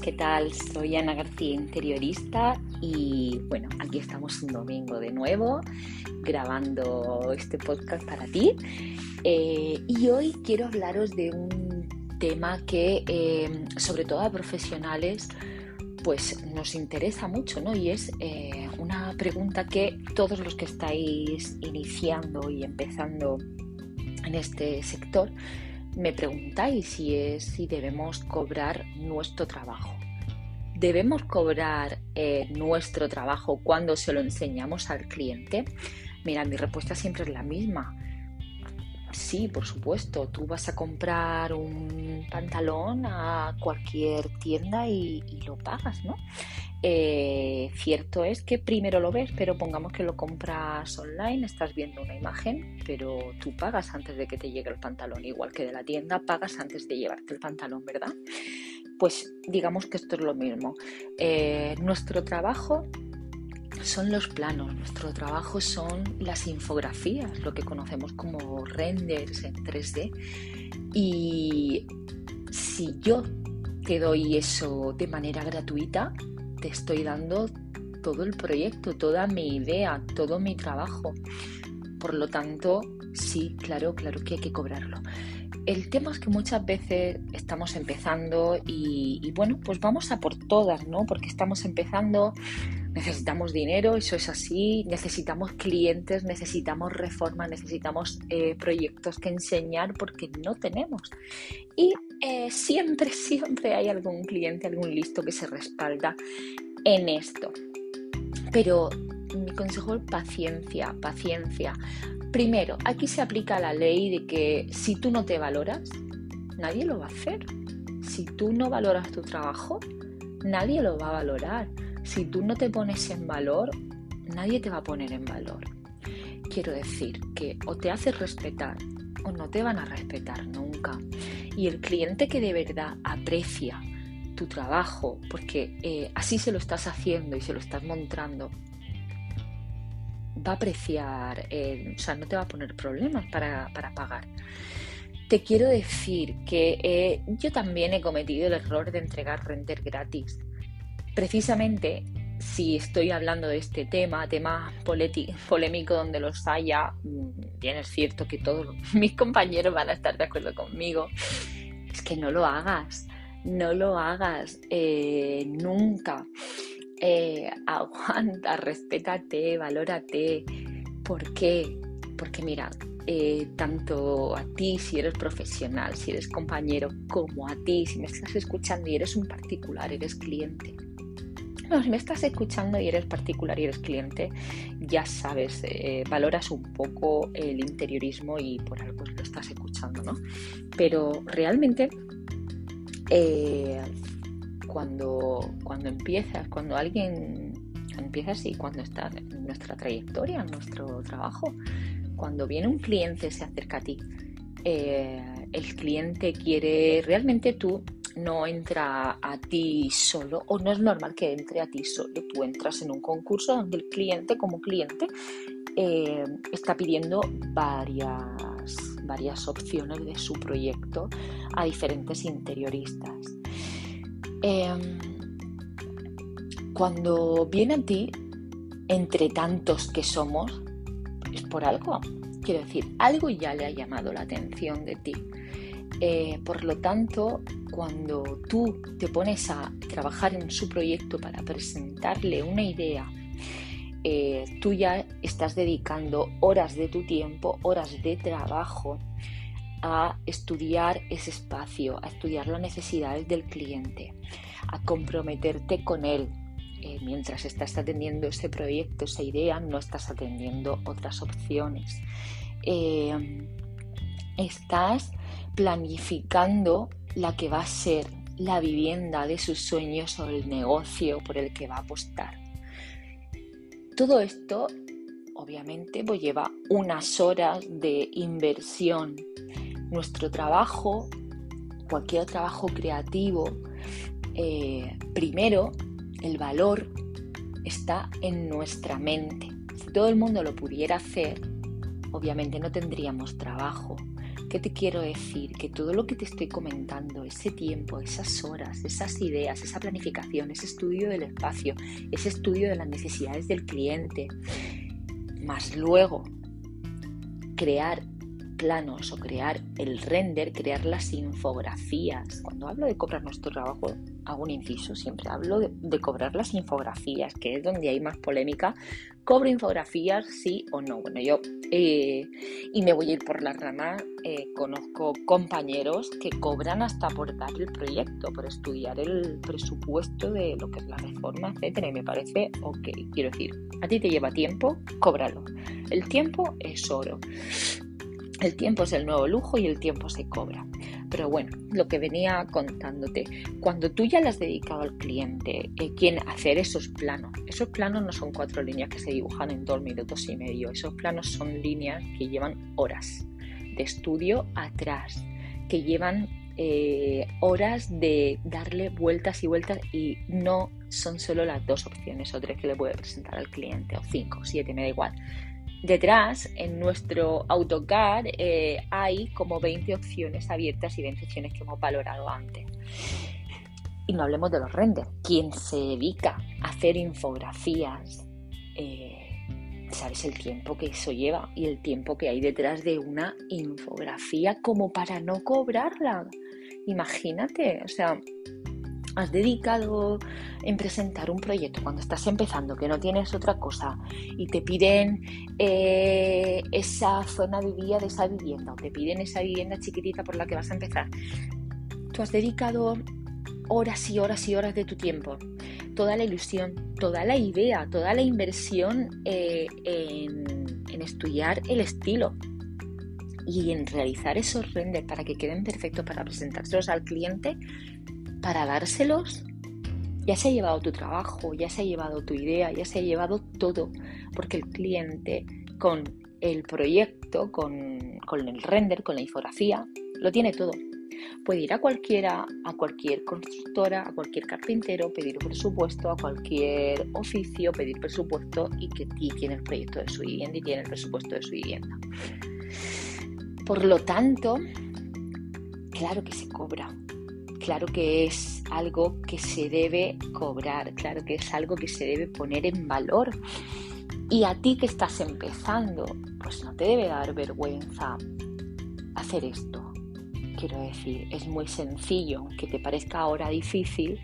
¿qué tal? Soy Ana García, interiorista y bueno, aquí estamos un domingo de nuevo grabando este podcast para ti. Eh, y hoy quiero hablaros de un tema que eh, sobre todo a profesionales pues nos interesa mucho, ¿no? Y es eh, una pregunta que todos los que estáis iniciando y empezando en este sector me preguntáis si es si debemos cobrar nuestro trabajo. ¿Debemos cobrar eh, nuestro trabajo cuando se lo enseñamos al cliente? Mira, mi respuesta siempre es la misma. Sí, por supuesto, tú vas a comprar un pantalón a cualquier tienda y, lo pagas, ¿no? Eh, cierto es que primero lo ves, pero pongamos que lo compras online, estás viendo una imagen, pero tú pagas antes de que te llegue el pantalón, igual que de la tienda, pagas antes de llevarte el pantalón, ¿verdad? Pues digamos que esto es lo mismo. Eh, nuestro trabajo son los planos, nuestro trabajo son las infografías, lo que conocemos como renders en 3D. Y si yo te doy eso de manera gratuita, te estoy dando todo el proyecto, toda mi idea, todo mi trabajo. Por lo tanto, sí, claro, claro que hay que cobrarlo. El tema es que muchas veces estamos empezando y, bueno, pues vamos a por todas, ¿no? Porque estamos empezando necesitamos dinero, eso es así, necesitamos clientes, necesitamos reforma, necesitamos eh, proyectos que enseñar porque no tenemos. Y eh, siempre, siempre hay algún cliente, algún listo que se respalda en esto. Pero mi consejo es paciencia, paciencia. Primero, aquí se aplica la ley de que si tú no te valoras, nadie lo va a hacer. Si tú no valoras tu trabajo, nadie lo va a valorar. Si tú no te pones en valor, nadie te va a poner en valor. Quiero decir que o te haces respetar o no te van a respetar nunca. Y el cliente que de verdad aprecia tu trabajo, porque eh, así se lo estás haciendo y se lo estás mostrando, va a apreciar, eh, o sea, no te va a poner problemas para, pagar. Te quiero decir que eh, yo también he cometido el error de entregar render gratis precisamente si estoy hablando de este tema, tema polémico donde los haya, mm, bien es cierto que todos mis compañeros van a estar de acuerdo conmigo, es que no lo hagas, no lo hagas eh, nunca. Eh, aguanta, respétate, valórate. ¿Por qué? Porque mira, eh, tanto a ti si eres profesional, si eres compañero, como a ti si me estás escuchando y eres un particular, eres cliente si me estás escuchando y eres particular y eres cliente, ya sabes, eh, valoras un poco el interiorismo y por algo lo estás escuchando, ¿no? Pero realmente, eh, cuando, cuando empiezas, cuando alguien empieza así, cuando está en nuestra trayectoria, en nuestro trabajo, cuando viene un cliente, se acerca a ti, eh, el cliente quiere, realmente tú no entra a ti solo o no es normal que entre a ti solo. Tú entras en un concurso donde el cliente como cliente eh, está pidiendo varias, varias opciones de su proyecto a diferentes interioristas. Em, cuando viene a ti, entre tantos que somos, es por algo. Quiero decir, algo ya le ha llamado la atención de ti. Eh, por lo tanto, cuando tú te pones a trabajar en su proyecto para presentarle una idea, eh, tú ya estás dedicando horas de tu tiempo, horas de trabajo a estudiar ese espacio, a estudiar las necesidades del cliente, a comprometerte con él. Eh, mientras estás atendiendo ese proyecto, esa idea, no estás atendiendo otras opciones. estás planificando la que va a ser la vivienda de sus sueños o el negocio por el que va a apostar. Todo esto, obviamente, pues lleva unas horas de inversión. Nuestro trabajo, cualquier trabajo creativo, eh, primero, el valor está en nuestra mente. Si todo el mundo lo pudiera hacer, obviamente no tendríamos trabajo ¿Qué te quiero decir? Que todo lo que te estoy comentando, ese tiempo, esas horas, esas ideas, esa planificación, ese estudio del espacio, ese estudio de las necesidades del cliente, más luego crear planos o crear el render, crear las infografías. Cuando hablo de cobrar nuestro trabajo, hago un inciso, siempre hablo de, cobrar las infografías, que es donde hay más polémica. ¿Cobro infografías sí o no? Bueno, yo, eh, y me voy a ir por la rama, eh, conozco compañeros que cobran hasta por dar el proyecto, por estudiar el presupuesto de lo que es la reforma, etcétera, y me parece ok. Quiero decir, a ti te lleva tiempo, cóbralo. El tiempo es oro. El tiempo es el nuevo lujo y el tiempo se cobra. Pero bueno, lo que venía contándote, cuando tú ya le has dedicado al cliente eh, quien hacer esos planos, esos planos no son cuatro líneas que se dibujan en dos minutos y medio, esos planos son líneas que llevan horas de estudio atrás, que llevan eh, horas de darle vueltas y vueltas y no son solo las dos opciones o tres que le puede presentar al cliente, o cinco, siete, me da igual Detrás, en nuestro AutoCAD, eh, hay como 20 opciones abiertas y 20 opciones que hemos valorado antes. Y no hablemos de los renders. Quien se dedica a hacer infografías, eh, sabes el tiempo que eso lleva y el tiempo que hay detrás de una infografía como para no cobrarla. Imagínate, o sea, has dedicado en presentar un proyecto cuando estás empezando, que no tienes otra cosa, y te piden eh, esa zona de vía de esa vivienda, o te piden esa vivienda chiquitita por la que vas a empezar, tú has dedicado horas y horas y horas de tu tiempo, toda la ilusión, toda la idea, toda la inversión eh, en estudiar el estilo, y en realizar esos renders para que queden perfectos para presentárselos al cliente para dárselos, ya se ha llevado tu trabajo, ya se ha llevado tu idea, ya se ha llevado todo, porque el cliente con el proyecto, con, el render, con la infografía, lo tiene todo. Puede ir a cualquiera, a cualquier constructora, a cualquier carpintero, pedir un presupuesto, a cualquier oficio, pedir presupuesto y que tiene el proyecto de su vivienda y tiene el presupuesto de su vivienda. Por lo tanto, claro que se cobra, claro que es algo que se debe cobrar, claro que es algo que se debe poner en valor. Y a ti que estás empezando, pues no te debe dar vergüenza hacer esto. Quiero decir, es muy sencillo, aunque te parezca ahora difícil,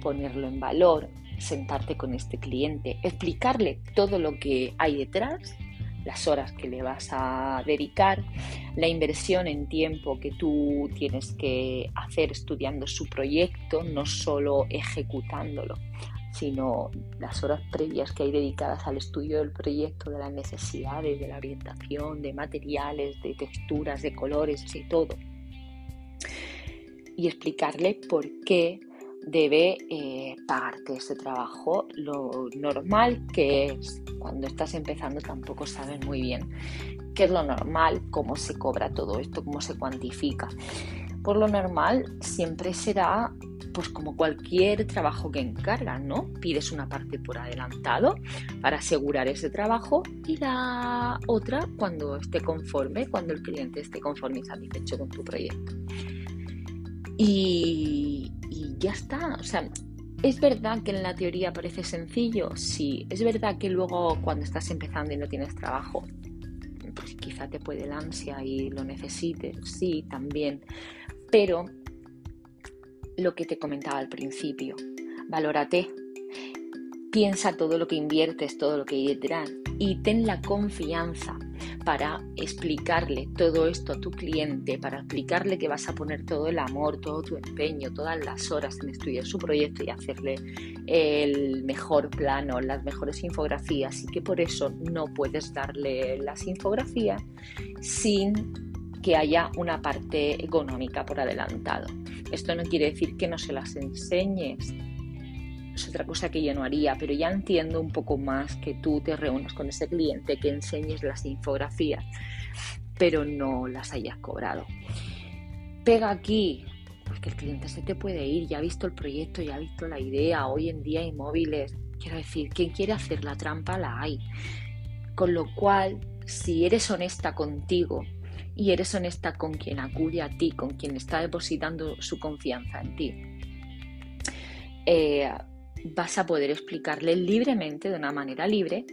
ponerlo en valor, sentarte con este cliente, explicarle todo lo que hay detrás las horas que le vas a dedicar, la inversión en tiempo que tú tienes que hacer estudiando su proyecto, no solo ejecutándolo, sino las horas previas que hay dedicadas al estudio del proyecto, de las necesidades, de la orientación, de materiales, de texturas, de colores y todo. Y explicarle por qué debe eh, pagarte ese trabajo. Lo normal que es cuando estás empezando tampoco sabes muy bien qué es lo normal, cómo se cobra todo esto, cómo se cuantifica. Por lo normal siempre será pues como cualquier trabajo que encargas, ¿no? Pides una parte por adelantado para asegurar ese trabajo y la otra cuando esté conforme, cuando el cliente esté conforme y satisfecho con tu proyecto. Y, ya está. O sea, ¿es verdad que en la teoría parece sencillo? Sí. ¿Es verdad que luego cuando estás empezando y no tienes trabajo, pues quizá te puede la ansia y lo necesites? Sí, también. Pero lo que te comentaba al principio, valórate. Piensa todo lo que inviertes, todo lo que hay y ten la confianza para explicarle todo esto a tu cliente, para explicarle que vas a poner todo el amor, todo tu empeño, todas las horas en estudiar su proyecto y hacerle el mejor plano, las mejores infografías y que por eso no puedes darle las infografías sin que haya una parte económica por adelantado. Esto no quiere decir que no se las enseñes, es otra cosa que yo no haría, pero ya entiendo un poco más que tú te reúnas con ese cliente, que enseñes las infografías, pero no las hayas cobrado. Pega aquí, porque el cliente se te puede ir, ya ha visto el proyecto, ya ha visto la idea, hoy en día hay móviles, quiero decir, quien quiere hacer la trampa la hay. Con lo cual, si eres honesta contigo y eres honesta con quien acude a ti, con quien está depositando su confianza en ti, eh, vas a poder explicarle libremente, de una manera libre,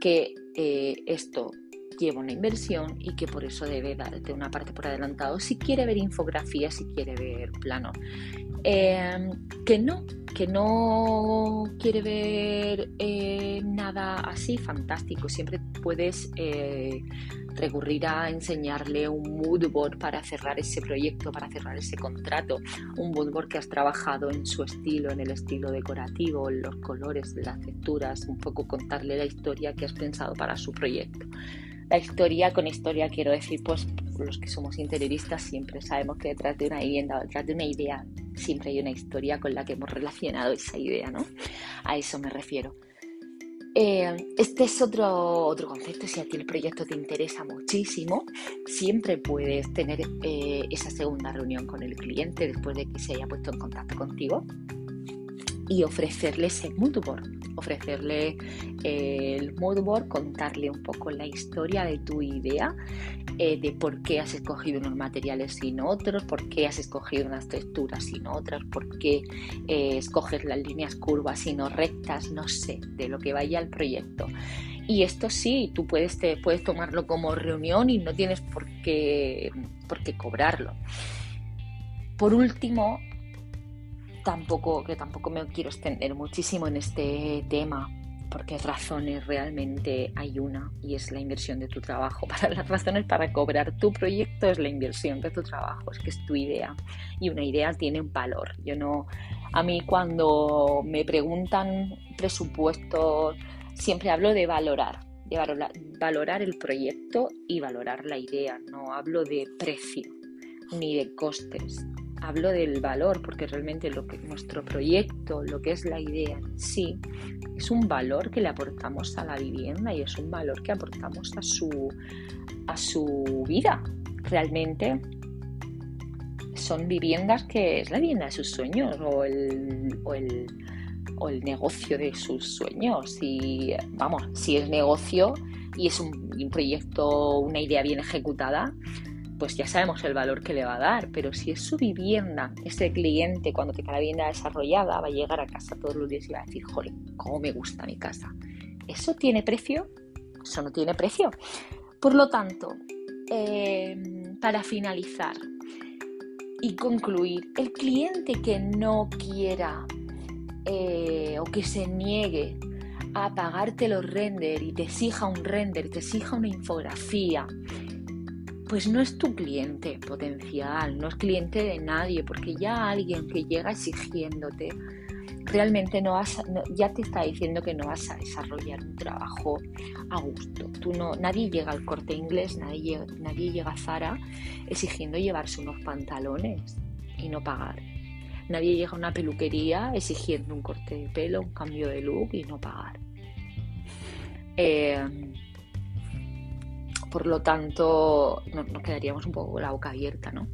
que eh, esto lleva una inversión y que por eso debe darte una parte por adelantado si quiere ver infografía, si quiere ver plano. Em, que no, que no quiere ver eh, nada así fantástico, siempre puedes eh, recurrir a enseñarle un mood board para cerrar ese proyecto, para cerrar ese contrato, un mood board que has trabajado en su estilo, en el estilo decorativo, en los colores, las texturas, un poco contarle la historia que has pensado para su proyecto. La historia, con historia quiero decir, pues los que somos interioristas siempre sabemos que detrás de una vivienda, detrás de una idea, siempre hay una historia con la que hemos relacionado esa idea, ¿no? A eso me refiero. Eh, este es otro, otro concepto, si a ti el proyecto te interesa muchísimo, siempre puedes tener eh, esa segunda reunión con el cliente después de que se haya puesto en contacto contigo y ofrecerle ese moodboard, ofrecerle eh, el moodboard, contarle un poco la historia de tu idea, eh, de por qué has escogido unos materiales sin otros, por qué has escogido unas texturas sin otras, por qué eh, escoges las líneas curvas y no rectas, no sé, de lo que vaya al proyecto. Y esto sí, tú puedes, te, puedes tomarlo como reunión y no tienes por qué, por qué cobrarlo. Por último, tampoco, que tampoco me quiero extender muchísimo en este tema, porque razones realmente hay una y es la inversión de tu trabajo. Para las razones para cobrar tu proyecto es la inversión de tu trabajo, es que es tu idea y una idea tiene un valor. Yo no, a mí cuando me preguntan presupuestos siempre hablo de valorar, de valorar, valorar el proyecto y valorar la idea. No hablo de precio ni de costes hablo del valor, porque realmente lo que nuestro proyecto, lo que es la idea en sí, es un valor que le aportamos a la vivienda y es un valor que aportamos a su, a su vida. Realmente son viviendas que es la vivienda de sus sueños o el, o el, o el negocio de sus sueños. Y vamos, si es negocio y es un, un proyecto, una idea bien ejecutada, pues ya sabemos el valor que le va a dar, pero si es su vivienda, ese cliente cuando tenga la vivienda desarrollada va a llegar a casa todos los días y va a decir, joder, cómo me gusta mi casa. ¿Eso tiene precio? Eso no tiene precio. Por lo tanto, em, para finalizar y concluir, el cliente que no quiera eh, o que se niegue a pagarte los render y te exija un render, te exija una infografía, pues no es tu cliente potencial, no es cliente de nadie, porque ya alguien que llega exigiéndote realmente no vas, ya te está diciendo que no vas a desarrollar un trabajo a gusto. Tú no, nadie llega al corte inglés, nadie, nadie llega a Zara exigiendo llevarse unos pantalones y no pagar. Nadie llega a una peluquería exigiendo un corte de pelo, un cambio de look y no pagar. Eh, por lo tanto, nos, quedaríamos un poco la boca abierta, ¿no?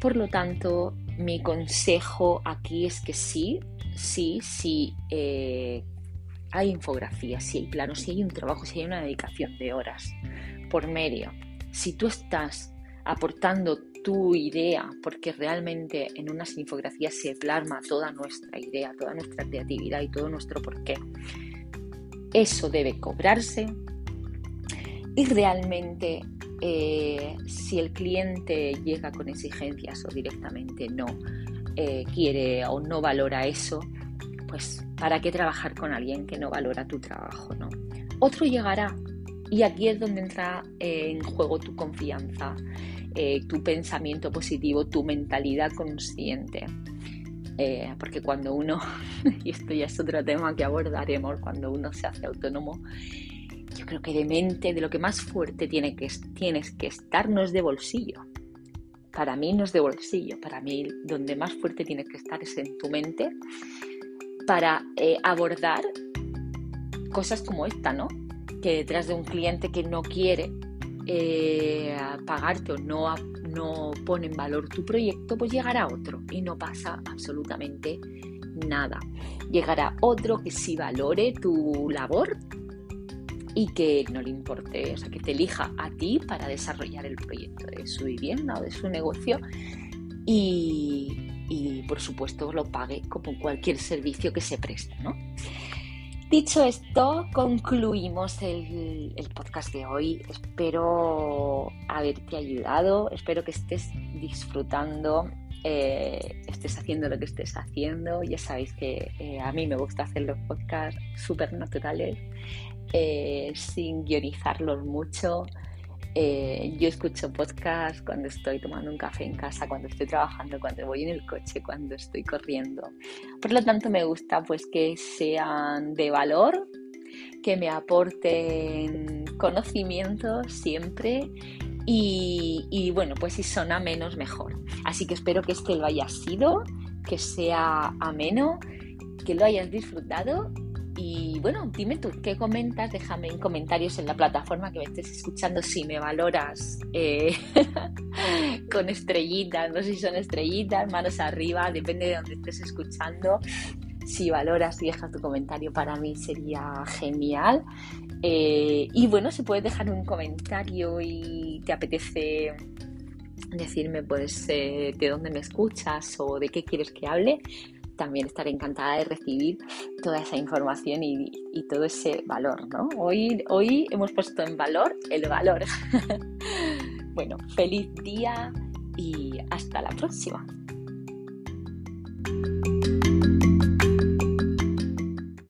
Por lo tanto, mi consejo aquí es que sí, sí, sí eh, hay infografía, si hay planos, si hay un trabajo, si hay una dedicación de horas por medio. Si tú estás aportando tu idea, porque realmente en unas infografías se plasma toda nuestra idea, toda nuestra creatividad y todo nuestro porqué. Eso debe cobrarse, y realmente eh, si el cliente llega con exigencias o directamente no eh, quiere o no valora eso, pues ¿para qué trabajar con alguien que no valora tu trabajo? ¿no? Otro llegará y aquí es donde entra eh, en juego tu confianza, tu pensamiento positivo, tu mentalidad consciente. porque cuando uno, y esto ya es otro tema que abordaremos, cuando uno se hace autónomo, creo que de mente, de lo que más fuerte tienes que estar, no es de bolsillo. Para mí no es de bolsillo, para mí donde más fuerte tienes que estar es en tu mente para eh, abordar cosas como esta, ¿no? Que detrás de un cliente que no quiere eh, pagarte o no pone en valor tu proyecto, pues llegará otro y no pasa absolutamente nada. Llegará otro que sí valore tu labor y que no le importe, o sea, que te elija a ti para desarrollar el proyecto de su vivienda o de su negocio y, por supuesto lo pague como cualquier servicio que se preste, ¿no? Dicho esto, concluimos el, podcast de hoy. Espero haberte ayudado, espero que estés disfrutando, eh, estés haciendo lo que estés haciendo. Ya sabéis que eh, a mí me gusta hacer los podcasts súper naturales, eh, sin guionizarlos mucho. Eh, yo escucho podcast cuando estoy tomando un café en casa, cuando estoy trabajando, cuando voy en el coche, cuando estoy corriendo. Por lo tanto, me gusta pues que sean de valor, que me aporten conocimiento siempre y, y, bueno, pues si son menos mejor. Así que espero que este lo haya sido, que sea ameno, que lo hayas disfrutado y bueno, dime tú, ¿qué comentas? Déjame en comentarios en la plataforma que me estés escuchando si me valoras eh, con estrellitas, no sé si son estrellitas, manos arriba, depende de donde estés escuchando. Si valoras y dejas tu comentario, para mí sería genial. Eh, y bueno, si puedes dejar un comentario y te apetece decirme pues eh, de dónde me escuchas o de qué quieres que hable, también estaré encantada de recibir toda esa información y, todo ese valor, ¿no? Hoy, hoy hemos puesto en valor el valor. bueno, feliz día y hasta la próxima.